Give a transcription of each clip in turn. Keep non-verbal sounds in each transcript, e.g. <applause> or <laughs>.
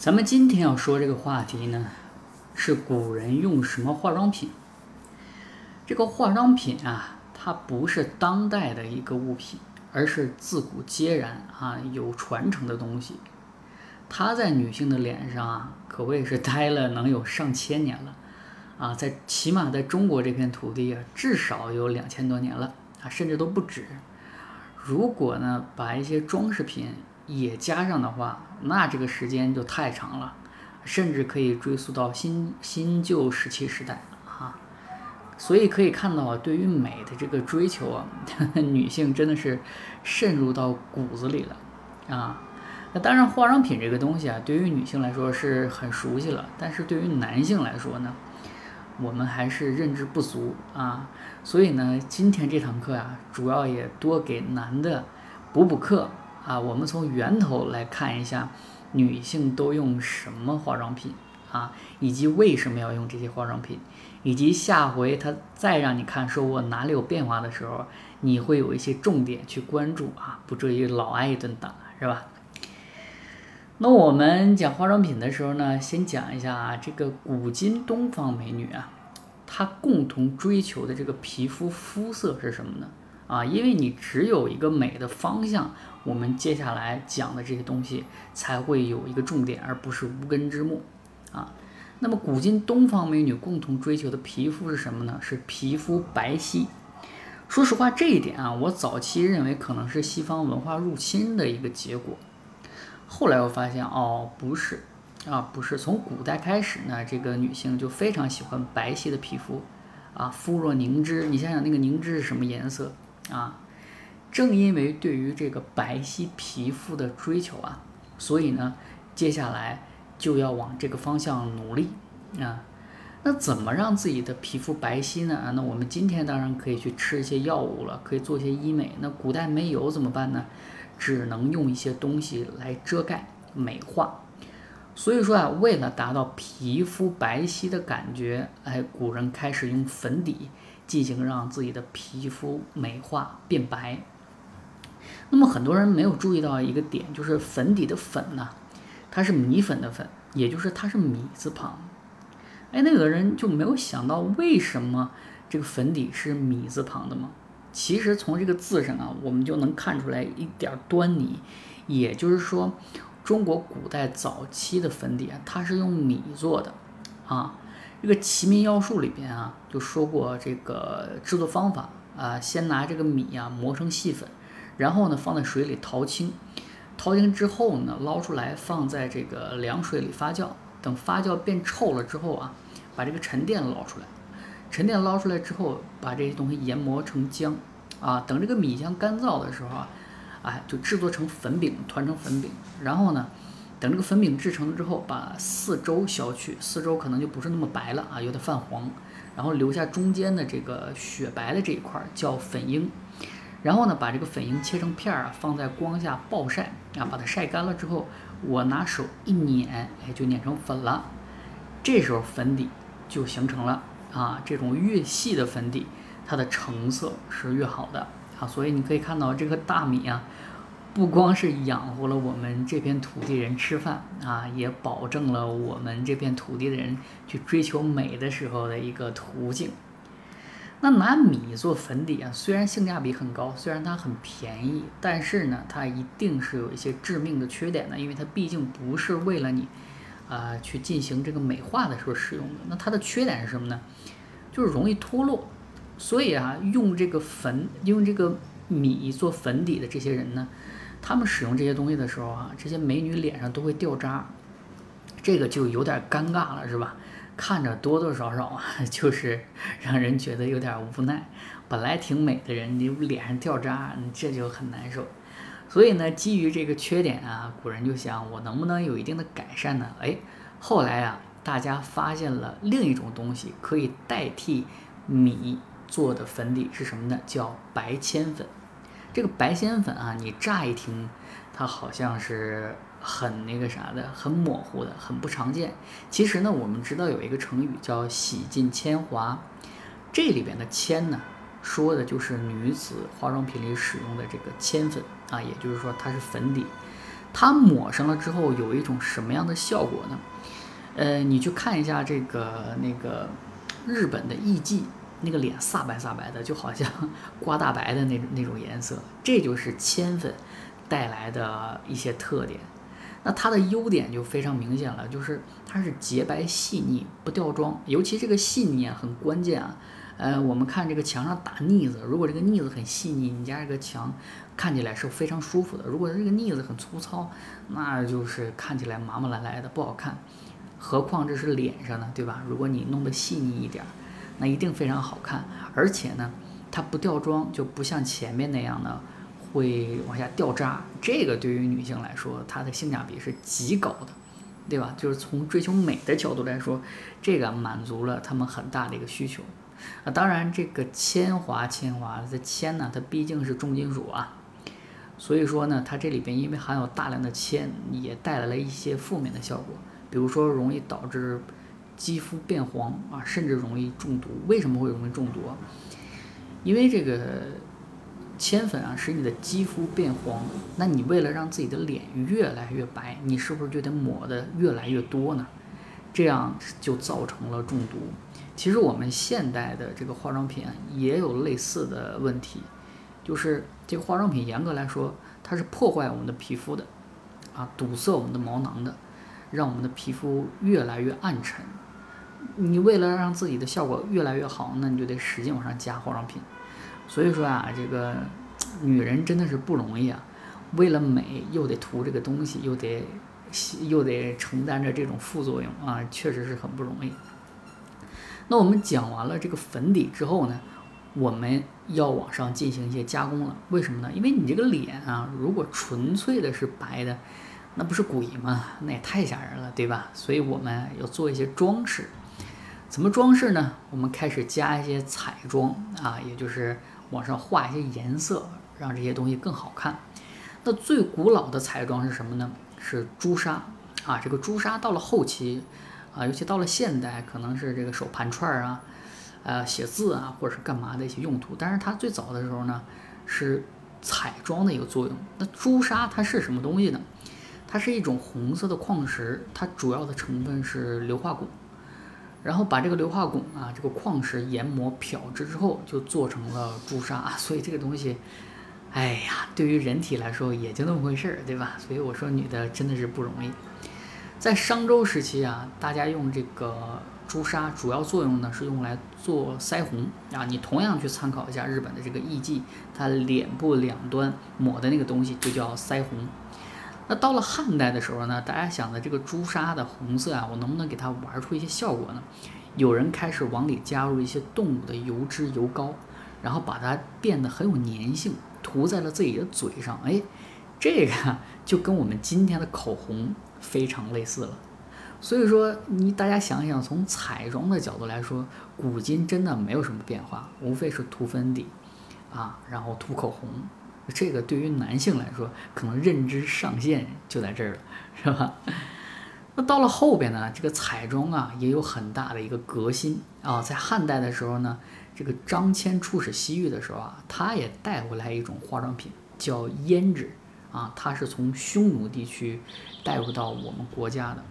咱们今天要说这个话题呢，是古人用什么化妆品？这个化妆品啊，它不是当代的一个物品，而是自古皆然啊，有传承的东西。它在女性的脸上啊，可谓是待了能有上千年了啊，在起码在中国这片土地啊，至少有两千多年了啊，甚至都不止。如果呢，把一些装饰品也加上的话，那这个时间就太长了，甚至可以追溯到新新旧石器时代啊。所以可以看到，对于美的这个追求啊，<laughs> 女性真的是渗入到骨子里了啊。那当然，化妆品这个东西啊，对于女性来说是很熟悉了，但是对于男性来说呢，我们还是认知不足啊。所以呢，今天这堂课呀，主要也多给男的补补课。啊，我们从源头来看一下，女性都用什么化妆品啊，以及为什么要用这些化妆品，以及下回他再让你看说我哪里有变化的时候，你会有一些重点去关注啊，不至于老挨一顿打，是吧？那我们讲化妆品的时候呢，先讲一下啊，这个古今东方美女啊，她共同追求的这个皮肤肤色是什么呢？啊，因为你只有一个美的方向，我们接下来讲的这些东西才会有一个重点，而不是无根之木。啊，那么古今东方美女共同追求的皮肤是什么呢？是皮肤白皙。说实话，这一点啊，我早期认为可能是西方文化入侵的一个结果。后来我发现，哦，不是，啊，不是。从古代开始呢，这个女性就非常喜欢白皙的皮肤，啊，肤若凝脂。你想想，那个凝脂是什么颜色？啊，正因为对于这个白皙皮肤的追求啊，所以呢，接下来就要往这个方向努力啊。那怎么让自己的皮肤白皙呢？啊，那我们今天当然可以去吃一些药物了，可以做一些医美。那古代没有怎么办呢？只能用一些东西来遮盖美化。所以说啊，为了达到皮肤白皙的感觉，哎，古人开始用粉底。进行让自己的皮肤美化变白。那么很多人没有注意到一个点，就是粉底的粉呢，它是米粉的粉，也就是它是米字旁。哎，那有的人就没有想到为什么这个粉底是米字旁的吗？其实从这个字上啊，我们就能看出来一点端倪。也就是说，中国古代早期的粉底啊，它是用米做的啊。这个《齐民要术》里边啊，就说过这个制作方法啊，先拿这个米啊磨成细粉，然后呢放在水里淘清，淘清之后呢捞出来放在这个凉水里发酵，等发酵变臭了之后啊，把这个沉淀捞出来，沉淀捞出来之后，把这些东西研磨成浆。啊，等这个米浆干燥的时候啊，哎就制作成粉饼，团成粉饼，然后呢。等这个粉饼制成了之后，把四周削去，四周可能就不是那么白了啊，有点泛黄，然后留下中间的这个雪白的这一块叫粉英，然后呢，把这个粉英切成片儿啊，放在光下暴晒啊，把它晒干了之后，我拿手一捻，哎，就捻成粉了，这时候粉底就形成了啊，这种越细的粉底，它的成色是越好的啊，所以你可以看到这个大米啊。不光是养活了我们这片土地人吃饭啊，也保证了我们这片土地的人去追求美的时候的一个途径。那拿米做粉底啊，虽然性价比很高，虽然它很便宜，但是呢，它一定是有一些致命的缺点的，因为它毕竟不是为了你啊去进行这个美化的时候使用的。那它的缺点是什么呢？就是容易脱落。所以啊，用这个粉用这个米做粉底的这些人呢。他们使用这些东西的时候啊，这些美女脸上都会掉渣，这个就有点尴尬了，是吧？看着多多少少啊，<laughs> 就是让人觉得有点无奈。本来挺美的人，你脸上掉渣，你这就很难受。所以呢，基于这个缺点啊，古人就想我能不能有一定的改善呢？哎，后来啊，大家发现了另一种东西可以代替米做的粉底是什么呢？叫白铅粉。这个白铅粉啊，你乍一听，它好像是很那个啥的，很模糊的，很不常见。其实呢，我们知道有一个成语叫“洗尽铅华”，这里边的“铅”呢，说的就是女子化妆品里使用的这个铅粉啊，也就是说它是粉底。它抹上了之后有一种什么样的效果呢？呃，你去看一下这个那个日本的艺妓，那个脸煞白煞白的，就好像 <laughs> 刮大白的那那种颜色，这就是铅粉带来的一些特点。那它的优点就非常明显了，就是它是洁白细腻，不掉妆，尤其这个细腻啊很关键啊。呃，我们看这个墙上打腻子，如果这个腻子很细腻，你家这个墙看起来是非常舒服的；如果这个腻子很粗糙，那就是看起来麻麻赖赖的不好看。何况这是脸上的，对吧？如果你弄得细腻一点，那一定非常好看。而且呢，它不掉妆，就不像前面那样呢会往下掉渣。这个对于女性来说，它的性价比是极高的，对吧？就是从追求美的角度来说，这个满足了他们很大的一个需求。啊，当然，这个铅华，铅华这铅呢，它毕竟是重金属啊，所以说呢，它这里边因为含有大量的铅，也带来了一些负面的效果，比如说容易导致肌肤变黄啊，甚至容易中毒。为什么会容易中毒？因为这个铅粉啊，使你的肌肤变黄，那你为了让自己的脸越来越白，你是不是就得抹的越来越多呢？这样就造成了中毒。其实我们现代的这个化妆品也有类似的问题，就是这个化妆品严格来说，它是破坏我们的皮肤的，啊，堵塞我们的毛囊的，让我们的皮肤越来越暗沉。你为了让自己的效果越来越好，那你就得使劲往上加化妆品。所以说啊，这个女人真的是不容易啊，为了美又得涂这个东西，又得又得承担着这种副作用啊，确实是很不容易。那我们讲完了这个粉底之后呢，我们要往上进行一些加工了。为什么呢？因为你这个脸啊，如果纯粹的是白的，那不是鬼吗？那也太吓人了，对吧？所以我们要做一些装饰。怎么装饰呢？我们开始加一些彩妆啊，也就是往上画一些颜色，让这些东西更好看。那最古老的彩妆是什么呢？是朱砂啊。这个朱砂到了后期。啊，尤其到了现代，可能是这个手盘串儿啊，呃，写字啊，或者是干嘛的一些用途。但是它最早的时候呢，是彩妆的一个作用。那朱砂它是什么东西呢？它是一种红色的矿石，它主要的成分是硫化汞。然后把这个硫化汞啊，这个矿石研磨漂制之后，就做成了朱砂。<laughs> 所以这个东西，哎呀，对于人体来说也就那么回事儿，对吧？<laughs> 所以我说女的真的是不容易。在商周时期啊，大家用这个朱砂，主要作用呢是用来做腮红啊。你同样去参考一下日本的这个艺妓，它脸部两端抹的那个东西就叫腮红。那到了汉代的时候呢，大家想的这个朱砂的红色啊，我能不能给它玩出一些效果呢？有人开始往里加入一些动物的油脂油膏，然后把它变得很有粘性，涂在了自己的嘴上。哎，这个就跟我们今天的口红。非常类似了，所以说你大家想一想，从彩妆的角度来说，古今真的没有什么变化，无非是涂粉底，啊，然后涂口红，这个对于男性来说，可能认知上限就在这儿了，是吧？那到了后边呢，这个彩妆啊也有很大的一个革新啊，在汉代的时候呢，这个张骞出使西域的时候啊，他也带回来一种化妆品，叫胭脂。啊，它是从匈奴地区带入到我们国家的。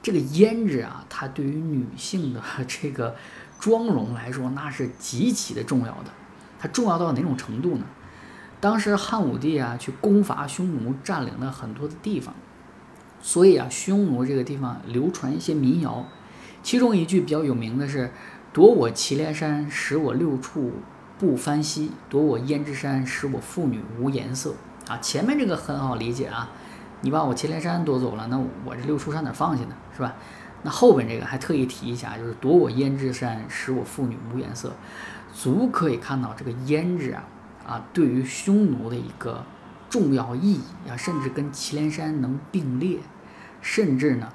这个胭脂啊，它对于女性的 <laughs> 这个妆容来说，那是极其的重要的。它重要到哪种程度呢？当时汉武帝啊去攻伐匈奴，占领了很多的地方，所以啊，匈奴这个地方流传一些民谣，其中一句比较有名的是：“夺我祁连山，使我六处不翻稀；夺我胭脂山，使我妇女无颜色。”啊，前面这个很好理解啊，你把我祁连山夺走了，那我这六出山哪放去呢？是吧？那后边这个还特意提一下，就是夺我胭脂山，使我妇女无颜色，足可以看到这个胭脂啊啊，对于匈奴的一个重要意义啊，甚至跟祁连山能并列，甚至呢，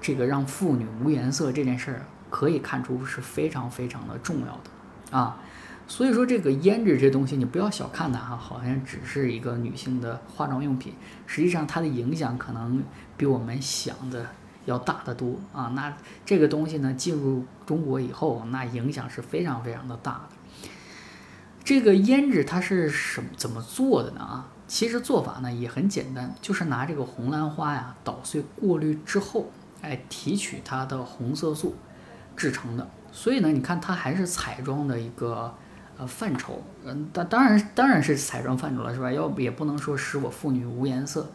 这个让妇女无颜色这件事儿，可以看出是非常非常的重要的啊。所以说这个胭脂这东西，你不要小看它哈，好像只是一个女性的化妆用品，实际上它的影响可能比我们想的要大得多啊。那这个东西呢，进入中国以后，那影响是非常非常的大的。这个胭脂它是什么怎么做的呢？啊，其实做法呢也很简单，就是拿这个红兰花呀捣碎过滤之后，哎提取它的红色素制成的。所以呢，你看它还是彩妆的一个呃范畴，嗯，当当然当然是彩妆范畴了，是吧？要也不能说使我妇女无颜色。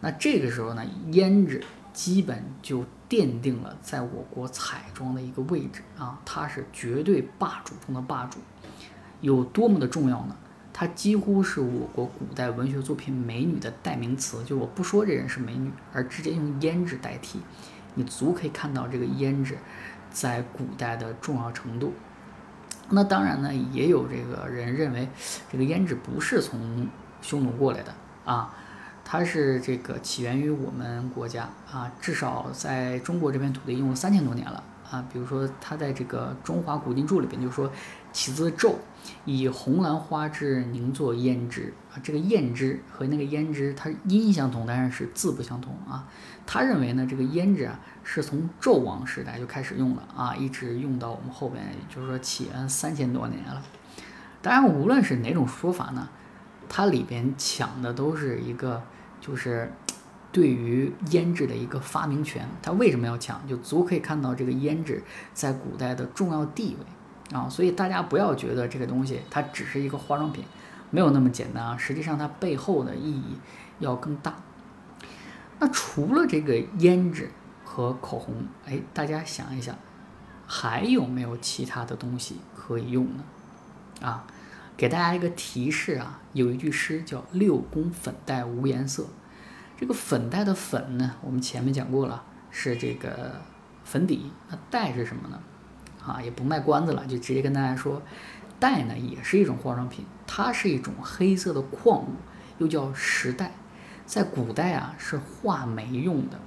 那这个时候呢，胭脂基本就奠定了在我国彩妆的一个位置啊，它是绝对霸主中的霸主，有多么的重要呢？它几乎是我国古代文学作品美女的代名词，就我不说这人是美女，而直接用胭脂代替，你足可以看到这个胭脂在古代的重要程度。那当然呢，也有这个人认为这个胭脂不是从匈奴过来的啊。它是这个起源于我们国家啊，至少在中国这片土地用了三千多年了啊。比如说，他在这个《中华古今注》里边就说：“起自纣，以红兰花之凝作胭脂啊。”这个胭脂和那个胭脂，它音相同，但是是字不相同啊。他认为呢，这个胭脂啊是从纣王时代就开始用了啊，一直用到我们后边，也就是说起源三千多年了。当然，无论是哪种说法呢，它里边抢的都是一个。就是对于胭脂的一个发明权，它为什么要抢？就足可以看到这个胭脂在古代的重要地位啊！所以大家不要觉得这个东西它只是一个化妆品，没有那么简单啊！实际上它背后的意义要更大。那除了这个胭脂和口红，哎，大家想一想，还有没有其他的东西可以用呢？啊？给大家一个提示啊，有一句诗叫“六宫粉黛无颜色”。这个粉黛的粉呢，我们前面讲过了，是这个粉底。那黛是什么呢？啊，也不卖关子了，就直接跟大家说，黛呢也是一种化妆品，它是一种黑色的矿物，又叫石黛，在古代啊是画眉用的。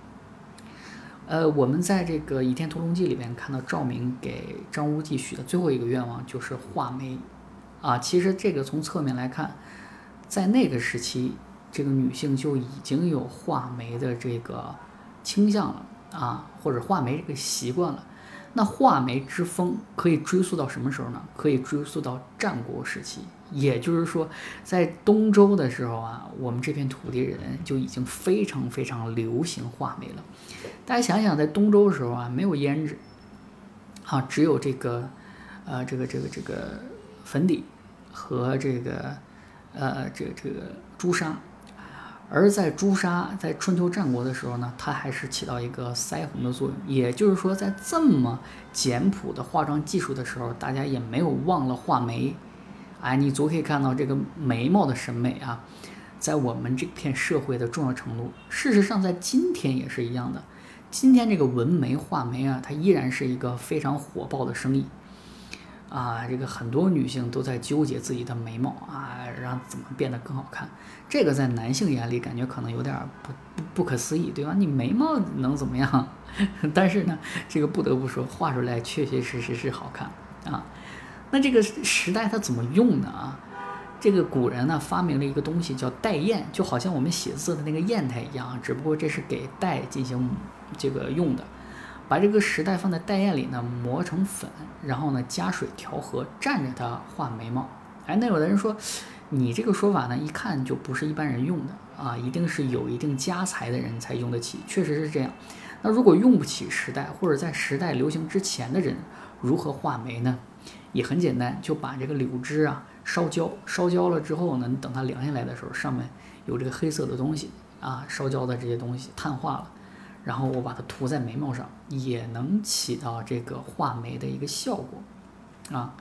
呃，我们在这个《倚天屠龙记》里边看到赵明给张无忌许的最后一个愿望就是画眉。啊，其实这个从侧面来看，在那个时期，这个女性就已经有画眉的这个倾向了啊，或者画眉这个习惯了。那画眉之风可以追溯到什么时候呢？可以追溯到战国时期，也就是说，在东周的时候啊，我们这片土地人就已经非常非常流行画眉了。大家想想，在东周的时候啊，没有胭脂啊，只有这个呃，这个这个这个粉底。和这个，呃，这个这个朱砂，而在朱砂在春秋战国的时候呢，它还是起到一个腮红的作用。也就是说，在这么简朴的化妆技术的时候，大家也没有忘了画眉。哎，你足可以看到这个眉毛的审美啊，在我们这片社会的重要程度。事实上，在今天也是一样的。今天这个纹眉画眉啊，它依然是一个非常火爆的生意。啊，这个很多女性都在纠结自己的眉毛啊，让怎么变得更好看。这个在男性眼里感觉可能有点不不不可思议，对吧？你眉毛能怎么样？<laughs> 但是呢，这个不得不说，画出来确确实实是好看啊。那这个时代它怎么用呢？啊，这个古人呢发明了一个东西叫代砚，就好像我们写字的那个砚台一样，只不过这是给代进行这个用的。把这个石代放在代砚里呢，磨成粉，然后呢加水调和，蘸着它画眉毛。哎，那有的人说，你这个说法呢，一看就不是一般人用的啊，一定是有一定家财的人才用得起。确实是这样。那如果用不起时代，或者在时代流行之前的人，如何画眉呢？也很简单，就把这个柳枝啊烧焦，烧焦了之后呢，你等它凉下来的时候，上面有这个黑色的东西啊，烧焦的这些东西碳化了。然后我把它涂在眉毛上，也能起到这个画眉的一个效果，啊，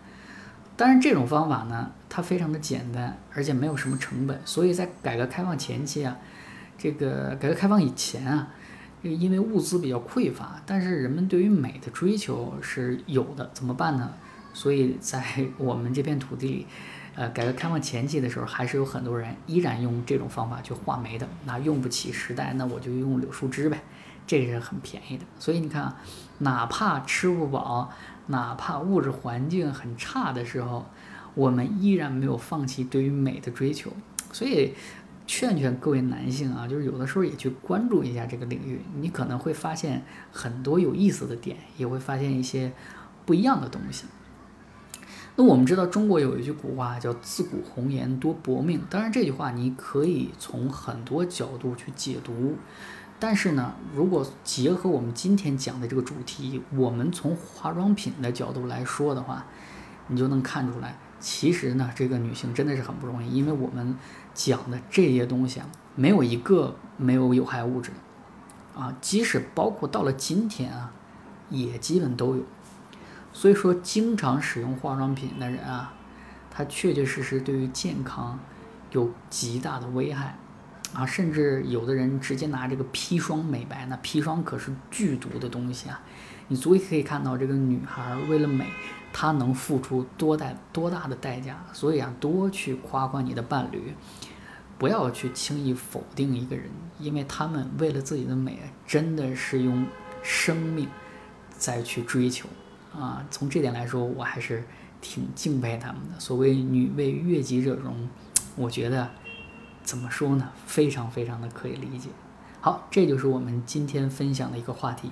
当然这种方法呢，它非常的简单，而且没有什么成本，所以在改革开放前期啊，这个改革开放以前啊，因为物资比较匮乏，但是人们对于美的追求是有的，怎么办呢？所以在 <laughs> 我们这片土地里，呃，改革开放前期的时候，还是有很多人依然用这种方法去画眉的。那用不起时代，那我就用柳树枝呗。这是很便宜的，所以你看啊，哪怕吃不饱，哪怕物质环境很差的时候，我们依然没有放弃对于美的追求。所以，劝劝各位男性啊，就是有的时候也去关注一下这个领域，你可能会发现很多有意思的点，也会发现一些不一样的东西。那我们知道中国有一句古话叫“自古红颜多薄命”，当然这句话你可以从很多角度去解读。但是呢，如果结合我们今天讲的这个主题，我们从化妆品的角度来说的话，你就能看出来，其实呢，这个女性真的是很不容易，因为我们讲的这些东西啊，没有一个没有有害物质的啊，即使包括到了今天啊，也基本都有。所以说，经常使用化妆品的人啊，他确确实实对于健康有极大的危害啊，甚至有的人直接拿这个砒霜美白，那砒霜可是剧毒的东西啊！你足以可以看到这个女孩为了美，她能付出多大多大的代价。所以啊，多去夸夸你的伴侣，不要去轻易否定一个人，因为他们为了自己的美，真的是用生命再去追求。啊，从这点来说，我还是挺敬佩他们的。所谓“女为悦己者容”，我觉得怎么说呢？非常非常的可以理解。好，这就是我们今天分享的一个话题。